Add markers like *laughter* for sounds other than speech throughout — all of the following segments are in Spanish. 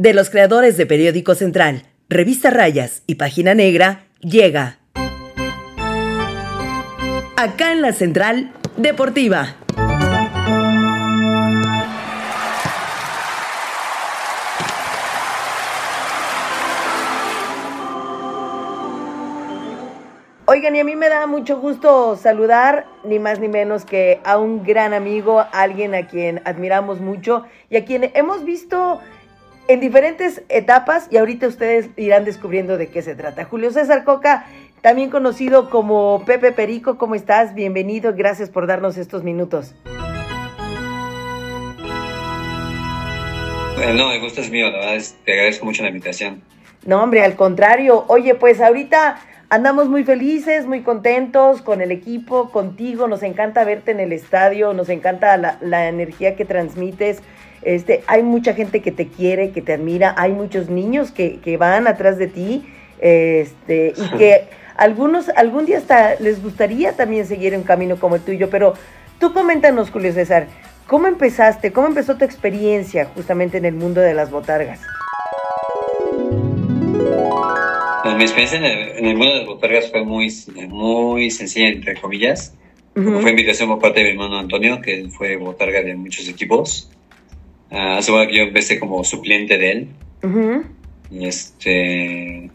de los creadores de Periódico Central, Revista Rayas y Página Negra, llega acá en la Central Deportiva. Oigan, y a mí me da mucho gusto saludar, ni más ni menos que a un gran amigo, alguien a quien admiramos mucho y a quien hemos visto en diferentes etapas y ahorita ustedes irán descubriendo de qué se trata. Julio César Coca, también conocido como Pepe Perico, ¿cómo estás? Bienvenido, gracias por darnos estos minutos. No, el gusto es mío, la verdad, te agradezco mucho la invitación. No, hombre, al contrario. Oye, pues ahorita Andamos muy felices, muy contentos con el equipo, contigo. Nos encanta verte en el estadio, nos encanta la, energía que transmites. Este, hay mucha gente que te quiere, que te admira, hay muchos niños que, van atrás de ti, este, y que algunos algún día hasta les gustaría también seguir un camino como el tuyo. Pero tú coméntanos, Julio César, ¿cómo empezaste? ¿Cómo empezó tu experiencia justamente en el mundo de las botargas? Pues, mi experiencia en el, mundo de las botargas fue muy, muy sencilla, entre comillas. Fue invitación por parte de mi hermano Antonio, que fue botarga de muchos equipos. Uh, hace que yo empecé como suplente de él. Y este.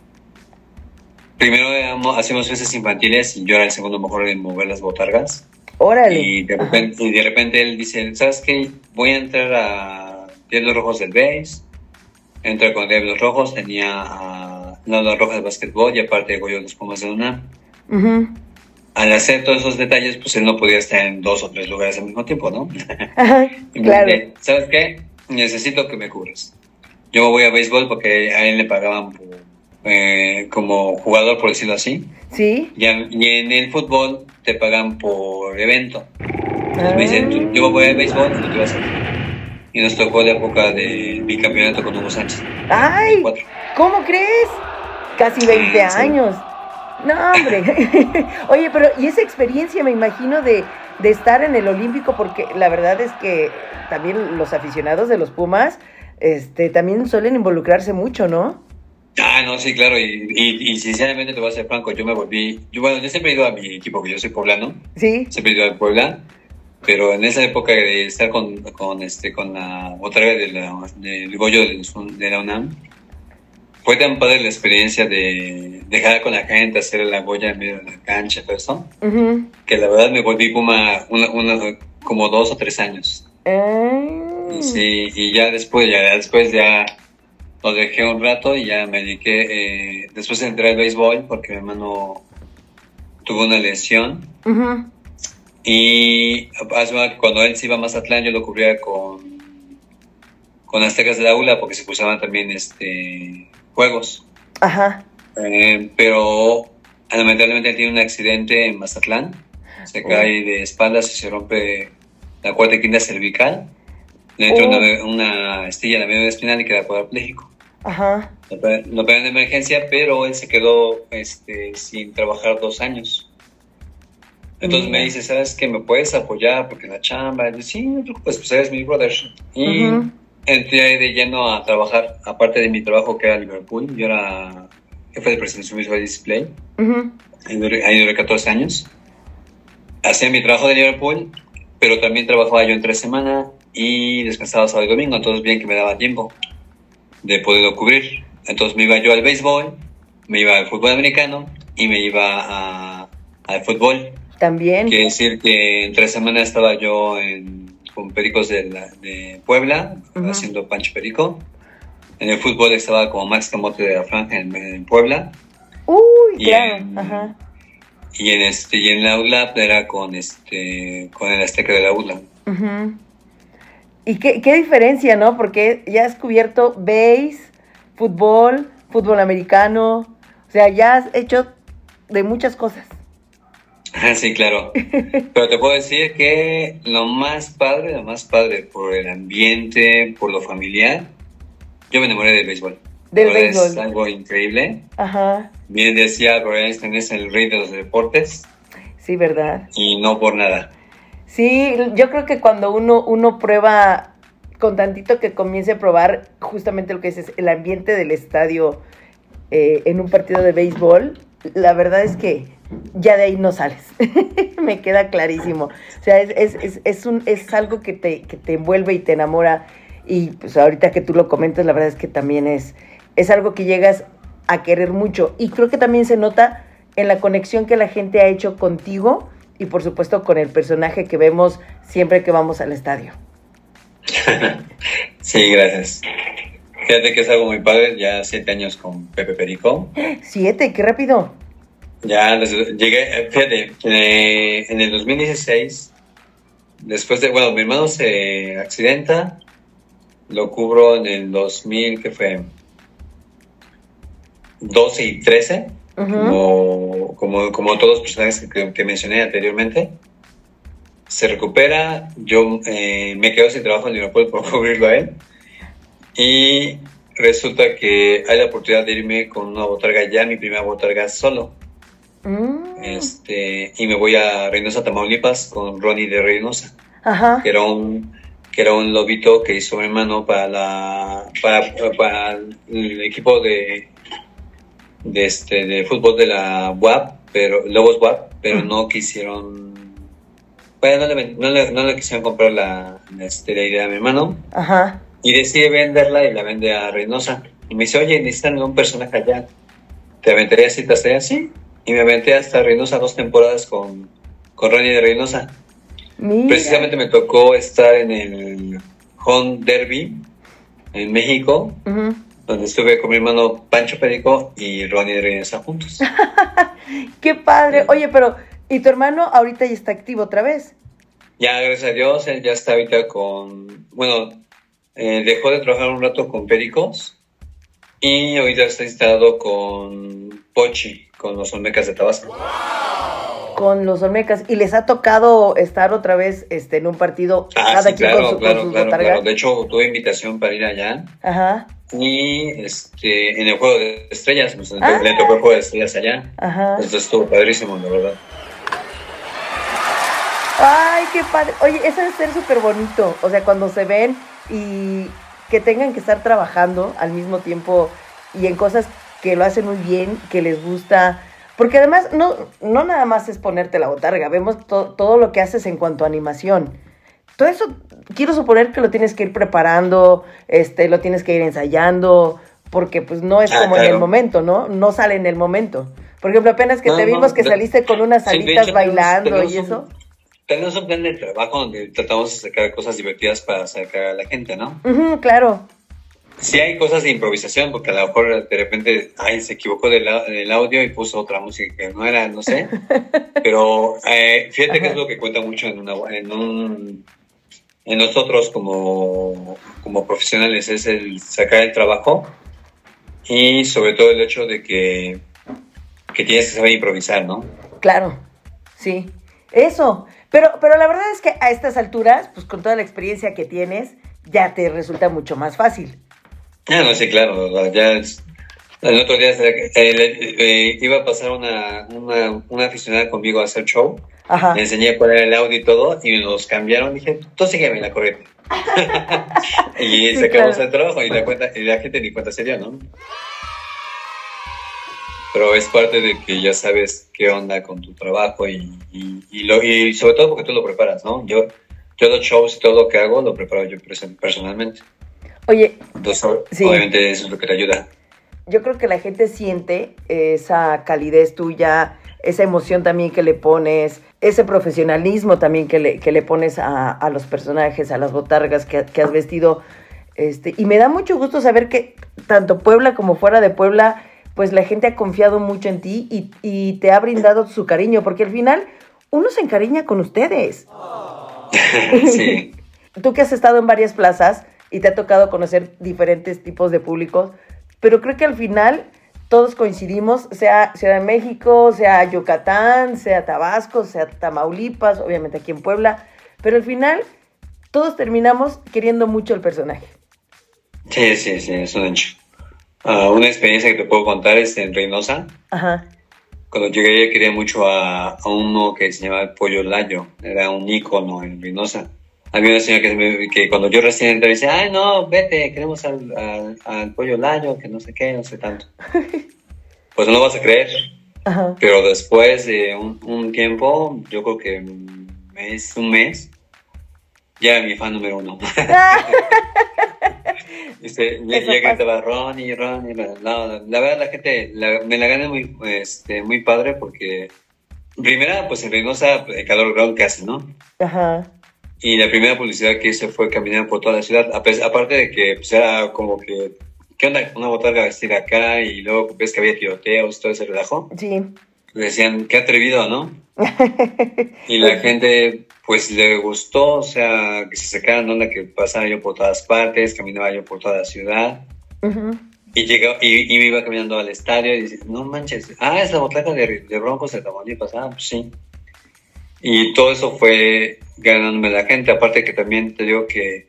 Primero hacíamos veces infantiles y yo era el segundo mejor en mover las botargas. Órale. Y de, repente, y de repente él dice: ¿Sabes qué? Voy a entrar a Diablos Rojos del Base. Entré con Diablos Rojos, tenía a la roja de básquetbol y aparte de los Pumas de una. Al hacer todos esos detalles, pues él no podía estar en dos o tres lugares al mismo tiempo, ¿no? *laughs* claro. ¿Sabes qué? Necesito que me cubras. Yo voy a béisbol porque a él le pagaban eh, como jugador, por decirlo así. Sí. Y, en el fútbol te pagan por evento. Entonces me dicen, yo voy a béisbol y no te vas a Y nos tocó la época de bicampeonato con Hugo Sánchez. ¡Ay! ¿Cómo crees? Casi 20 años. No, hombre. *laughs* Oye, pero y esa experiencia me imagino de, estar en el Olímpico, porque la verdad es que también los aficionados de los Pumas este, también suelen involucrarse mucho, ¿no? Ah, no, sí, claro, y, sinceramente te voy a ser franco, yo me volví, yo bueno, yo siempre he ido a mi equipo, que yo soy poblano, sí, siempre he ido a Puebla, pero en esa época de estar con, con este, con la otra vez del Goyo de la UNAM, fue tan padre la experiencia de dejar con la gente, hacer la goya en medio de la cancha, todo eso, que la verdad me volví Puma una, una, como dos o tres años. Ah. Sí, y ya después, ya después ya lo dejé un rato y ya me dediqué, eh, después entré al béisbol porque mi hermano tuvo una lesión. Y cuando él se iba a Mazatlán yo lo cubría con con Aztecas de la ULA porque se cruzaban también este juegos. Ajá. Eh, pero lamentablemente tiene un accidente en Mazatlán. Se oh. cae de espaldas y se rompe la cuarta y quinta cervical. Le entra oh. una, estilla en la media espinal y queda cuadrapléjico. Ajá. Lo operan de emergencia, pero él se quedó este, sin trabajar dos años. Entonces me dice, ¿sabes qué? ¿Me puedes apoyar? Porque la chamba. Y yo, sí, preocupes, pues eres mi brother. Y entré de lleno a trabajar, aparte de mi trabajo que era Liverpool, yo era jefe de presentación visual display, ahí, duré, 14 años. Hacía mi trabajo de Liverpool, pero también trabajaba yo entre semana y descansaba sábado y domingo, entonces bien que me daba tiempo de poderlo cubrir. Entonces me iba yo al béisbol, me iba al fútbol americano y me iba al fútbol. También. Quiere decir que entre semana estaba yo en con Pericos de, de Puebla, haciendo Pancho Perico. En el fútbol estaba como Max Camote de la Franja en, Puebla. Uy, claro, ajá. Y en este y en la ULA era con este con el Azteca de la ULA. Y qué, qué diferencia, ¿no? Porque ya has cubierto base, fútbol, fútbol americano, o sea, ya has hecho de muchas cosas. *laughs* Sí, claro. Pero te puedo decir que lo más padre, lo más padre por el ambiente, por lo familiar, yo me enamoré del béisbol. Del béisbol. Es algo increíble. Ajá. Bien decía Albert Einstein, es el rey de los deportes. Sí, ¿verdad? Y no por nada. Sí, yo creo que cuando uno, uno prueba con tantito que comience a probar justamente lo que es el ambiente del estadio eh, en un partido de béisbol, la verdad es que ya de ahí no sales. *laughs* Me queda clarísimo. O sea, es, es, es, un, es algo que te, que te envuelve y te enamora. Y pues ahorita que tú lo comentas, la verdad es que también es, es algo que llegas a querer mucho. Y creo que también se nota en la conexión que la gente ha hecho contigo y por supuesto con el personaje que vemos siempre que vamos al estadio. *laughs* sí, gracias. Fíjate que es algo muy padre, ya siete años con Pepe Perico. *gasps* Siete, qué rápido. Ya llegué, eh, fíjate, eh, en el 2016, después de, bueno, mi hermano se accidenta, lo cubro en el 2000, que fue 12 y 13, como, como, como, todos los personajes que, mencioné anteriormente. Se recupera, yo eh, me quedo sin trabajo en Liverpool por *laughs* cubrirlo a él. Y resulta que hay la oportunidad de irme con una botarga ya, mi primera botarga solo. Mm. Este, y me voy a Reynosa, Tamaulipas con Ronnie de Reynosa, que era un que era un lobito que hizo mi hermano para la para, el equipo de de este de fútbol de la WAP, pero Lobos WAP, pero mm. no quisieron bueno, no le, no le, quisieron comprar la, este, la idea de mi hermano. Ajá. Y decide venderla y la vende a Reynosa. Y me dice, oye, necesitan un personaje allá. ¿Te aventarías y te así? Y me aventé hasta Reynosa dos temporadas con, con Ronnie de Reynosa. Precisamente me tocó estar en el Home Derby en México, donde estuve con mi hermano Pancho Perico y Ronnie de Reynosa juntos. *laughs* ¡Qué padre! Oye, pero ¿y tu hermano ahorita ya está activo otra vez? Ya, gracias a Dios, él ya está ahorita con, bueno, eh, dejó de trabajar un rato con Pericos y ahorita está instalado con Pochi, con los Olmecas de Tabasco. Con los Olmecas. ¿Y les ha tocado estar otra vez este, en un partido? Ah, sí, claro, claro, claro, De hecho, tuve invitación para ir allá. Ajá. Y este, en el Juego de Estrellas, pues, ah. le tocó el Juego de Estrellas allá. Ajá. Entonces estuvo padrísimo, la verdad. Ay, qué padre. Oye, eso debe ser súper bonito. O sea, cuando se ven y que tengan que estar trabajando al mismo tiempo y en cosas que lo hacen muy bien, que les gusta. Porque además no, no nada más es ponerte la botarga, vemos todo lo que haces en cuanto a animación. Todo eso quiero suponer que lo tienes que ir preparando, este, lo tienes que ir ensayando, porque pues no es ah, como en el momento, ¿no? No sale en el momento. Por ejemplo, apenas que te vimos que saliste con unas alitas bailando y eso tenemos un plan de trabajo donde tratamos de sacar cosas divertidas para sacar a la gente, ¿no? claro. Sí hay cosas de improvisación, porque a lo mejor de repente, ay, se equivocó del, audio y puso otra música que no era, no sé. *laughs* Pero eh, fíjate que es lo que cuenta mucho en, una, en, un, en nosotros como, como profesionales, es el sacar el trabajo y sobre todo el hecho de que, que tienes que saber improvisar, ¿no? Claro, sí. Eso, pero, pero la verdad es que a estas alturas, pues con toda la experiencia que tienes, ya te resulta mucho más fácil. Ah, no, sí, claro. Ya el otro día eh, eh, iba a pasar una, una, una, aficionada conmigo a hacer show. Ajá. Le enseñé a poner el audio y todo, y nos cambiaron. Dije, tú sígueme la corriente. *laughs* y sacamos el trabajo y la, cuenta, y la gente ni cuenta sería, ¿no? pero es parte de que ya sabes qué onda con tu trabajo y, y, lo, y sobre todo porque tú lo preparas, ¿no? Yo, yo los shows y todo lo que hago lo preparo yo personalmente. Oye, Entonces, obviamente eso es lo que te ayuda. Yo creo que la gente siente esa calidez tuya, esa emoción también que le pones, ese profesionalismo también que le, que le pones a, a, los personajes, a las botargas que, que has vestido. Este, y me da mucho gusto saber que tanto Puebla como fuera de Puebla pues la gente ha confiado mucho en ti y, te ha brindado su cariño, porque al final uno se encariña con ustedes. *laughs* Sí. *laughs* Tú que has estado en varias plazas y te ha tocado conocer diferentes tipos de públicos, pero creo que al final todos coincidimos, sea Ciudad de México, sea Yucatán, sea Tabasco, sea Tamaulipas, obviamente aquí en Puebla, pero al final todos terminamos queriendo mucho el personaje. Sí, sí, sí, es un hecho. Ah, una experiencia que te puedo contar es en Reynosa. Ajá. Cuando llegué quería mucho a, uno que se llamaba Pollo Layo. Era un ícono en Reynosa. Había una señora que, me- que cuando yo recién entré dice, ay no, vete, queremos al, al, al pollo layo, que no sé qué, no sé tanto. *laughs* Pues no lo vas a creer, Ajá. pero después de un, un tiempo, yo creo que un mes, un mes, ya era mi fan número uno. Este, ya, gritaba Ronnie, Ronnie. No, no, la verdad, la gente la- me la gané muy, este, muy padre porque, primera, pues en Reynosa, el calor que hace, ¿no? Ajá. Y la primera publicidad que hice fue caminar por toda la ciudad, aparte de que pues, era como que, ¿qué onda? Una botarga vestida acá y luego ves que había tiroteos, todo ese relajo. Sí. Decían, qué atrevido, ¿no? *laughs* Y la gente, pues le gustó, o sea, que se sacaran onda que pasaba yo por todas partes, caminaba yo por toda la ciudad. Y, llegó, y, y me iba caminando al estadio y dice, no manches, ah, es la botarga de, de Broncos de Tamaulipas, ah, pues sí. Y todo eso fue ganándome la gente, aparte que también te digo que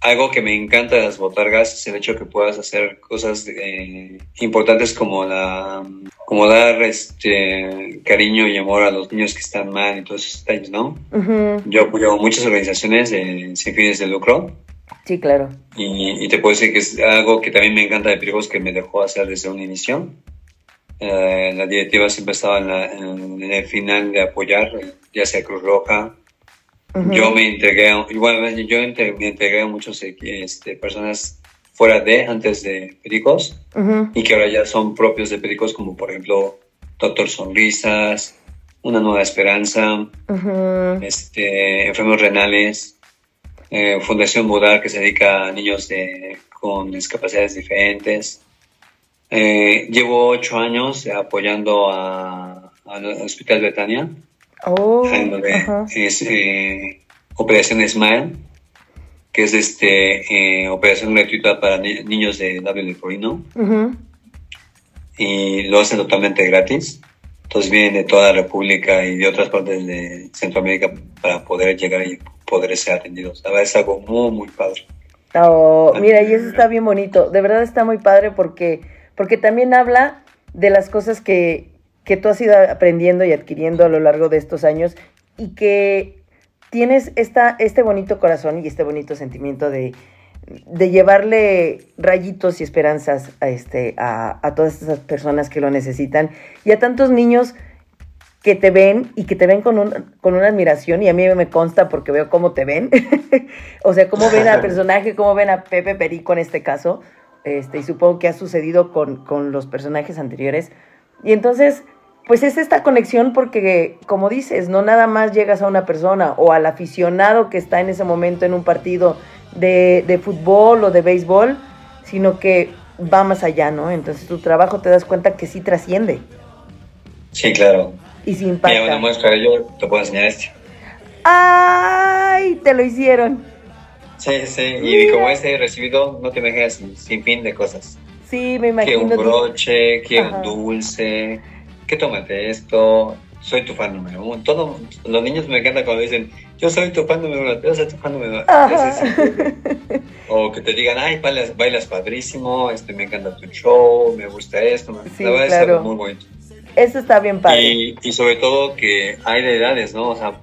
algo que me encanta de las botargas es el hecho que puedas hacer cosas eh, importantes como la como dar este cariño y amor a los niños que están mal y todos esos detalles, ¿no? Yo apoyo muchas organizaciones de, sin fines de lucro Sí, claro. y, y te puedo decir que es algo que también me encanta de Perigos que me dejó hacer desde un inicio. Eh, la directiva siempre estaba en, la- en- en el final de apoyar, ya sea Cruz Roja. Yo me integré, a- igual yo me integré a muchas este, personas fuera de, antes de Pericos, y que ahora ya son propios de Pericos, como por ejemplo Doctor Sonrisas, Una Nueva Esperanza, este, enfermos renales, eh, Fundación Budar que se dedica a niños de, con discapacidades diferentes. Eh, llevo ocho años apoyando a- al Hospital Betania, Oh, en donde es eh, Operación Smile, que es este, eh, operación gratuita para ni- niños de labio leporino Ujú. y lo hacen totalmente gratis. Entonces vienen de toda la República y de otras partes de Centroamérica para poder llegar y poder ser atendidos. La verdad es algo muy, muy padre. Oh, mira, y eso está bien bonito. De verdad está muy padre porque, porque también habla de las cosas que, que tú has ido aprendiendo y adquiriendo a lo largo de estos años y que tienes esta, este bonito corazón y este bonito sentimiento de, de llevarle rayitos y esperanzas a, este, a, a todas esas personas que lo necesitan y a tantos niños que te ven y que te ven con, un, con una admiración y a mí me consta porque veo cómo te ven, *laughs* o sea, cómo ven al personaje, cómo ven a Pepe Perico en este caso, este, y supongo que ha sucedido con, con los personajes anteriores. Y entonces, pues es esta conexión porque, como dices, no nada más llegas a una persona o al aficionado que está en ese momento en un partido de, de fútbol o de béisbol, sino que va más allá, ¿no? Entonces tu trabajo te das cuenta que sí trasciende Sí, claro. y Mira, impacta. una muestra, yo te puedo enseñar este. ¡Ay! Te lo hicieron. Sí, sí, y Mira. como he recibido, no te imaginas, sin, fin de cosas. Sí, me Que un imagino. broche, que Ajá. un dulce, que tómate esto, soy tu fan número uno. Todo, los niños me encantan cuando dicen, yo soy tu fan número uno, yo soy tu fan número uno. *laughs* O que te digan, ay, bailas, bailas padrísimo, este, me encanta tu show, me gusta esto. me- Sí, la verdad es claro. muy bonito. Eso está bien padre. Y, y sobre todo que hay de edades, ¿no? O sea,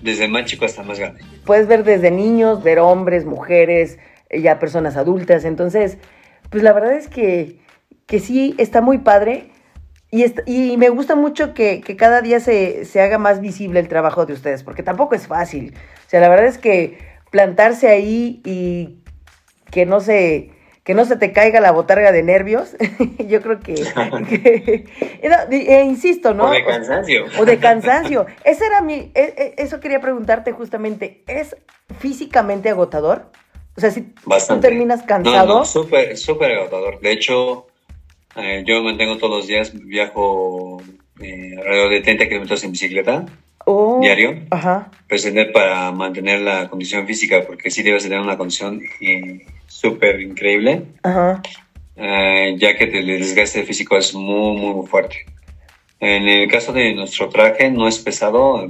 desde más chico hasta más grande. Puedes ver desde niños, ver hombres, mujeres, eh, ya personas adultas. Entonces, pues la verdad es que, que sí, está muy padre. Y, est- y me gusta mucho que, que cada día se, se haga más visible el trabajo de ustedes, porque tampoco es fácil. O sea, la verdad es que plantarse ahí y que no se, que no se te caiga la botarga de nervios, *laughs* yo creo que... *laughs* que- no, eh, insisto, ¿no? O de cansancio. O de cansancio. Ese era mi, e- e- eso quería preguntarte justamente. ¿Es físicamente agotador? O sea, si tú terminas No, cansado. no, súper, súper agotador. De hecho, eh, yo me mantengo todos los días, viajo eh, alrededor de 30 kilómetros en bicicleta Oh, diario, Ajá. precisamente para mantener la condición física, porque sí debes tener una condición eh, súper increíble, Ajá. eh, ya que el desgaste físico es muy, muy, fuerte. En el caso de nuestro traje, no es pesado,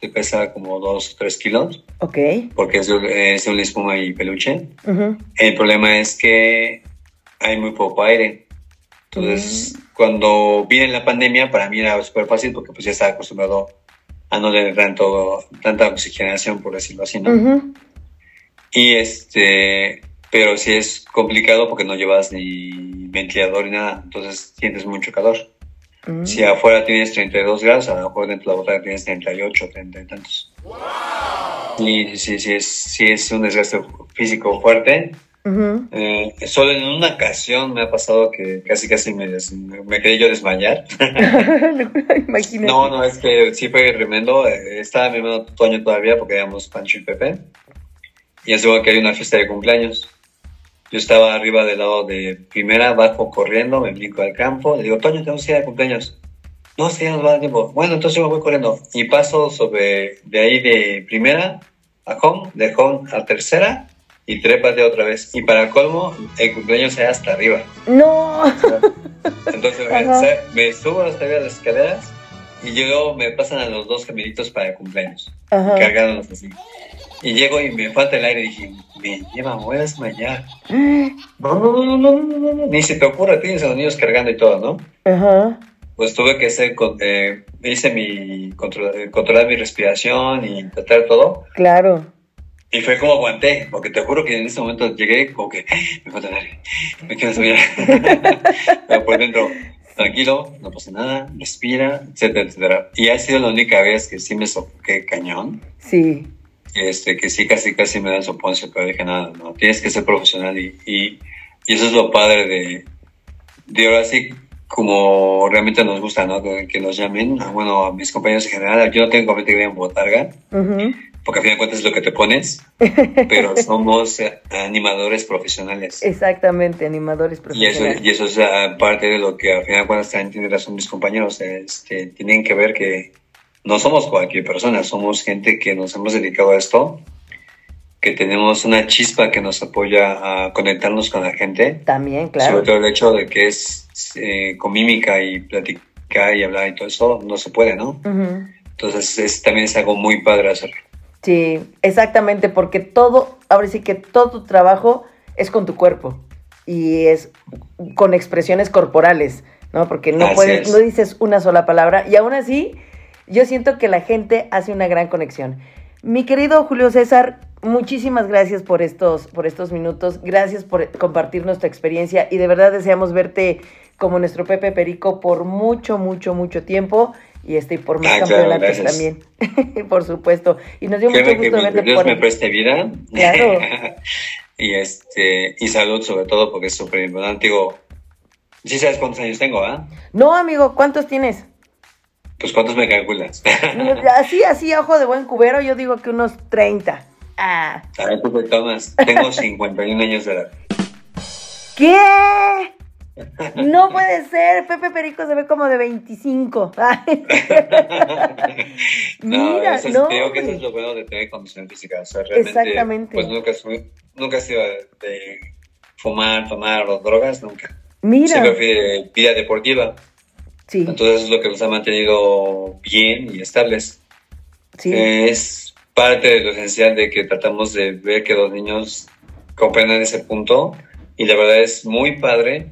te pesa como 2 o 3 kilos, Ok. porque es de, es de una espuma y peluche. Ujú. El problema es que hay muy poco aire. Entonces, cuando viene la pandemia, para mí era súper fácil porque pues ya estaba acostumbrado a no tener tanto, tanta oxigenación, por decirlo así, ¿no? Y este, pero sí es complicado porque no llevas ni ventilador ni nada, entonces sientes mucho calor. Mm. Si afuera tienes 32 grados, a lo mejor dentro de la botella tienes 38, 30 y tantos. Y sí, sí, es, sí es un desgaste físico fuerte. Ujú. Eh, solo en una ocasión me ha pasado que casi casi me, des- me yo desmayar. *laughs* Imagínate. No, no, es que sí fue tremendo. Eh, Estaba mi hermano Toño todavía porque éramos Pancho y Pepe. Y aseguro que hay una fiesta de cumpleaños. Yo estaba arriba del lado de primera, bajo corriendo, me brinco al campo. Le digo, Toño, tenemos que ir de cumpleaños. No, es que ya nos va a dar tiempo. Bueno, entonces yo me voy corriendo. Y paso sobre de ahí de primera a home, de home a tercera y trépate otra vez. Y para colmo, el cumpleaños era hasta arriba. No. *laughs* Entonces me, me subo hasta arriba de las escaleras y luego me pasan a los dos caminitos para el cumpleaños, cargándolos así. Y llego y me falta el aire y dije, me lleva, voy a desmayar. No, no, no, no, no, no, no, ni se te ocurra, tienes a los niños cargando y todo, ¿no? Ajá. Pues tuve que hacer, eh, hice mi, control- controlar mi respiración y tratar todo. Claro. Y fue como aguanté, porque te juro que en ese momento llegué como que, me falta el aire, me quiero desmayar. Pero por dentro, tranquilo, no pasa nada, respira, etcétera, etcétera. Y ha sido la única vez que sí me sofoqué cañón, Sí. este, que sí casi casi me da soponcio, pero dije nada, no, tienes que ser profesional y, y, y eso es lo padre de, de ahora sí, como realmente nos gusta, ¿no? Que, nos llamen, bueno, a mis compañeros en general, yo no tengo competencia en botarga, Ujú. Porque a fin de cuentas es lo que te pones, *laughs* pero somos eh, animadores profesionales. Exactamente, animadores Y eso, profesionales. y eso es ah, parte de lo que al final de cuentas también tienen razón mis compañeros, este, tienen que ver que no somos cualquier persona, somos gente que nos hemos dedicado a esto, que tenemos una chispa que nos apoya a conectarnos con la gente, También, sobre claro. todo el hecho de que es eh, con mímica y platicar y hablar y todo eso, no se puede, ¿no? Ujú. Entonces es, también es algo muy padre hacerlo. Sí, exactamente, porque todo, ahora sí que todo tu trabajo es con tu cuerpo y es con expresiones corporales, ¿no? Porque no Así puedes, es. no dices una sola palabra y aún así yo siento que la gente hace una gran conexión. Mi querido Julio César, muchísimas gracias por estos, por estos minutos, gracias por compartirnos tu experiencia y de verdad deseamos verte como nuestro Pepe Perico por mucho, mucho, mucho tiempo y este y por más Ah, campeonatos también, *laughs* por supuesto. Y nos dio mucho que gusto verte Dios por me preste vida. *laughs* *laughs* Claro. y este y salud sobre todo porque es súper importante. Digo, sí sabes cuántos años tengo, ¿ah? No, amigo, ¿cuántos tienes? Pues cuántos me calculas. Así, así, ojo de buen cubero, yo digo que unos 30. Ah. A ver, tú te tomas. Tengo 51 años de edad. ¿Qué? No puede ser, Pepe Perico se ve como de 25. *laughs* Ay. no, Mira, es- no, creo que eso es lo bueno de tener condición física. O sea, realmente, Exactamente. Pues nunca, nunca he sido de, de fumar, tomar o drogas, nunca. Mira, Siempre fui de vida deportiva. sí, Entonces es lo que nos ha mantenido bien y estables. sí, Es parte de lo esencial de que tratamos de ver que los niños comprendan ese punto y la verdad es muy padre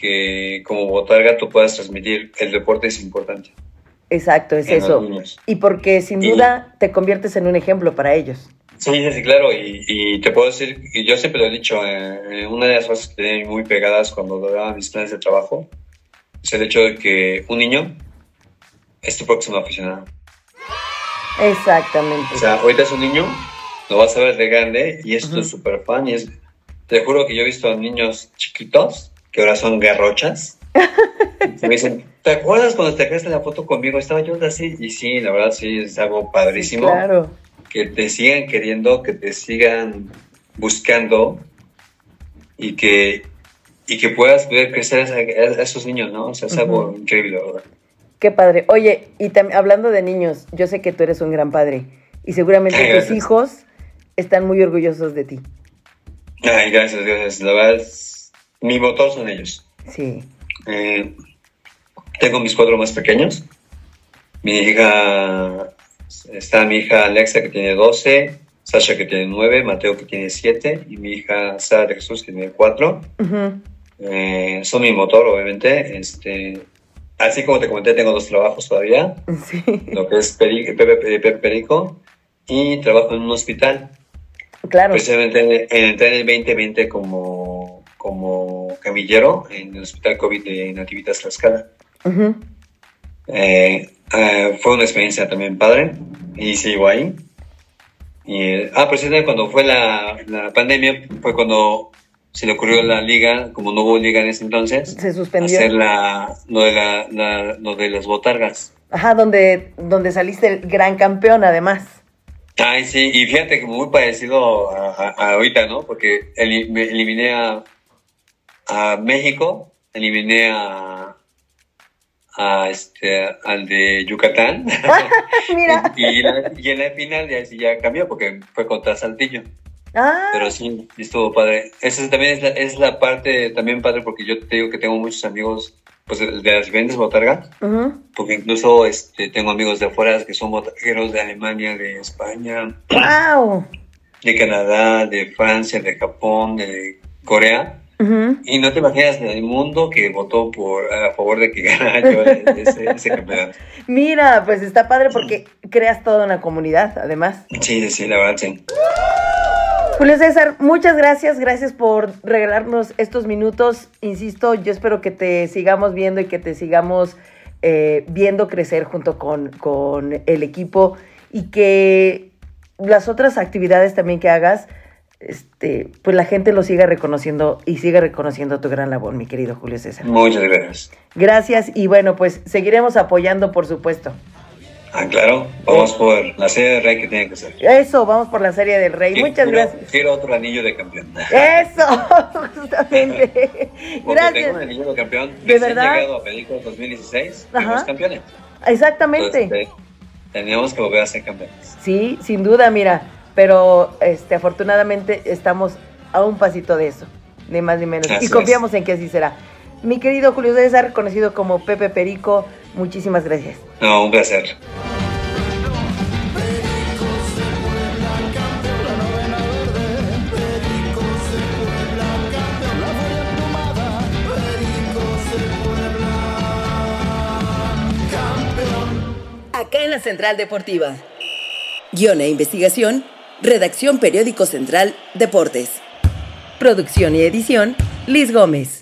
que como botarga tú puedas transmitir el deporte es importante exacto, es eso. Y porque sin Y- duda te conviertes en un ejemplo para ellos. Sí, sí, sí, claro, y, y te puedo decir, y yo siempre lo he dicho, eh, una de las cosas que tenía muy pegadas cuando daba mis planes de trabajo es el hecho de que un niño es tu próximo aficionado. Exactamente. O sea, ahorita es un niño, lo vas a ver de grande y es tu Ujú. super fan. Y es, te juro que yo he visto niños chiquitos que ahora son garrochas. *laughs* me dicen, ¿te acuerdas cuando te sacaste la foto conmigo? Estaba yo así. Y sí, la verdad sí, es algo padrísimo. Claro. Que te sigan queriendo, que te sigan buscando y que, y que puedas ver crecer a, a- esos niños, ¿no? O sea, es algo increíble, la ¿verdad? Qué padre. Oye, y hablando de niños, yo sé que tú eres un gran padre y seguramente Ay, tus gracias. hijos están muy orgullosos de ti. Ay, gracias, gracias. La verdad, es- mi motor son ellos. Sí. Eh, tengo mis cuatro más pequeños. Mi hija, está mi hija Alexa que tiene 12, Sasha que tiene 9, Mateo que tiene 7 y mi hija Sara de Jesús que tiene 4. Ujú. Eh, son mi motor, obviamente. Este, así como te comenté, tengo dos trabajos todavía, Sí. lo que es Pepe, Perico y trabajo en un hospital. Claro. Precisamente entré en el 2020 como, como camillero en el Hospital COVID de Nativitas Tlaxcala. Eh, eh, fue una experiencia también padre y sigo ahí. Y, eh, ah, precisamente cuando fue la, la pandemia fue cuando se le ocurrió la liga, como no hubo liga en ese entonces, Se suspendió. hacer la, lo, de la, la- lo de las botargas. Ajá, donde, donde saliste el gran campeón, además. Ay, sí, y fíjate que muy parecido a, a- a ahorita, ¿no? Porque me eliminé a, a México, eliminé a, a este, al de Yucatán. *laughs* *laughs* Mira. y, y la- y en la final ya, ya cambió porque fue contra Saltillo. Ah, Pero sí, estuvo padre. Esa es- también es la, es la parte también padre porque yo te digo que tengo muchos amigos pues de las diferentes botargas. Porque incluso este, tengo amigos de afuera que son botargueros de Alemania, de España, wow. de Canadá, de Francia, de Japón, de Corea. Y no te imaginas el mundo que votó por a favor de que *laughs* ganara yo ese, ese campeonato. Mira, pues está padre porque creas toda una comunidad, además. Sí, sí, la verdad, sí. Julio César, muchas gracias, gracias por regalarnos estos minutos. Insisto, yo espero que te sigamos viendo y que te sigamos eh, viendo crecer junto con, con el equipo y que las otras actividades también que hagas, este, pues la gente lo siga reconociendo y siga reconociendo tu gran labor, mi querido Julio César. Muchas gracias. Gracias y bueno, pues seguiremos apoyando, por supuesto. Ah, claro, vamos por la serie de Rey que tiene que ser. Eso, vamos por la serie del Rey. Sí, Muchas quiero- gracias. Quiero otro anillo de campeón. *laughs* *laughs* Eso, justamente. Gracias. tengo un *laughs* anillo de campeón. ¿De verdad? llegado a Perico 2016, Ajá. campeones. Exactamente. Entonces, eh, teníamos que volver a ser campeones. Sí, sin duda, mira, pero este, afortunadamente estamos a un pasito de eso, ni más ni menos, Así y es. confiamos en que así será. Mi querido Julio César, conocido como Pepe Perico, muchísimas gracias. No, un placer. Acá en la Central Deportiva. Guión e investigación, Redacción Periódico Central Deportes. Producción y edición, Liz Gómez.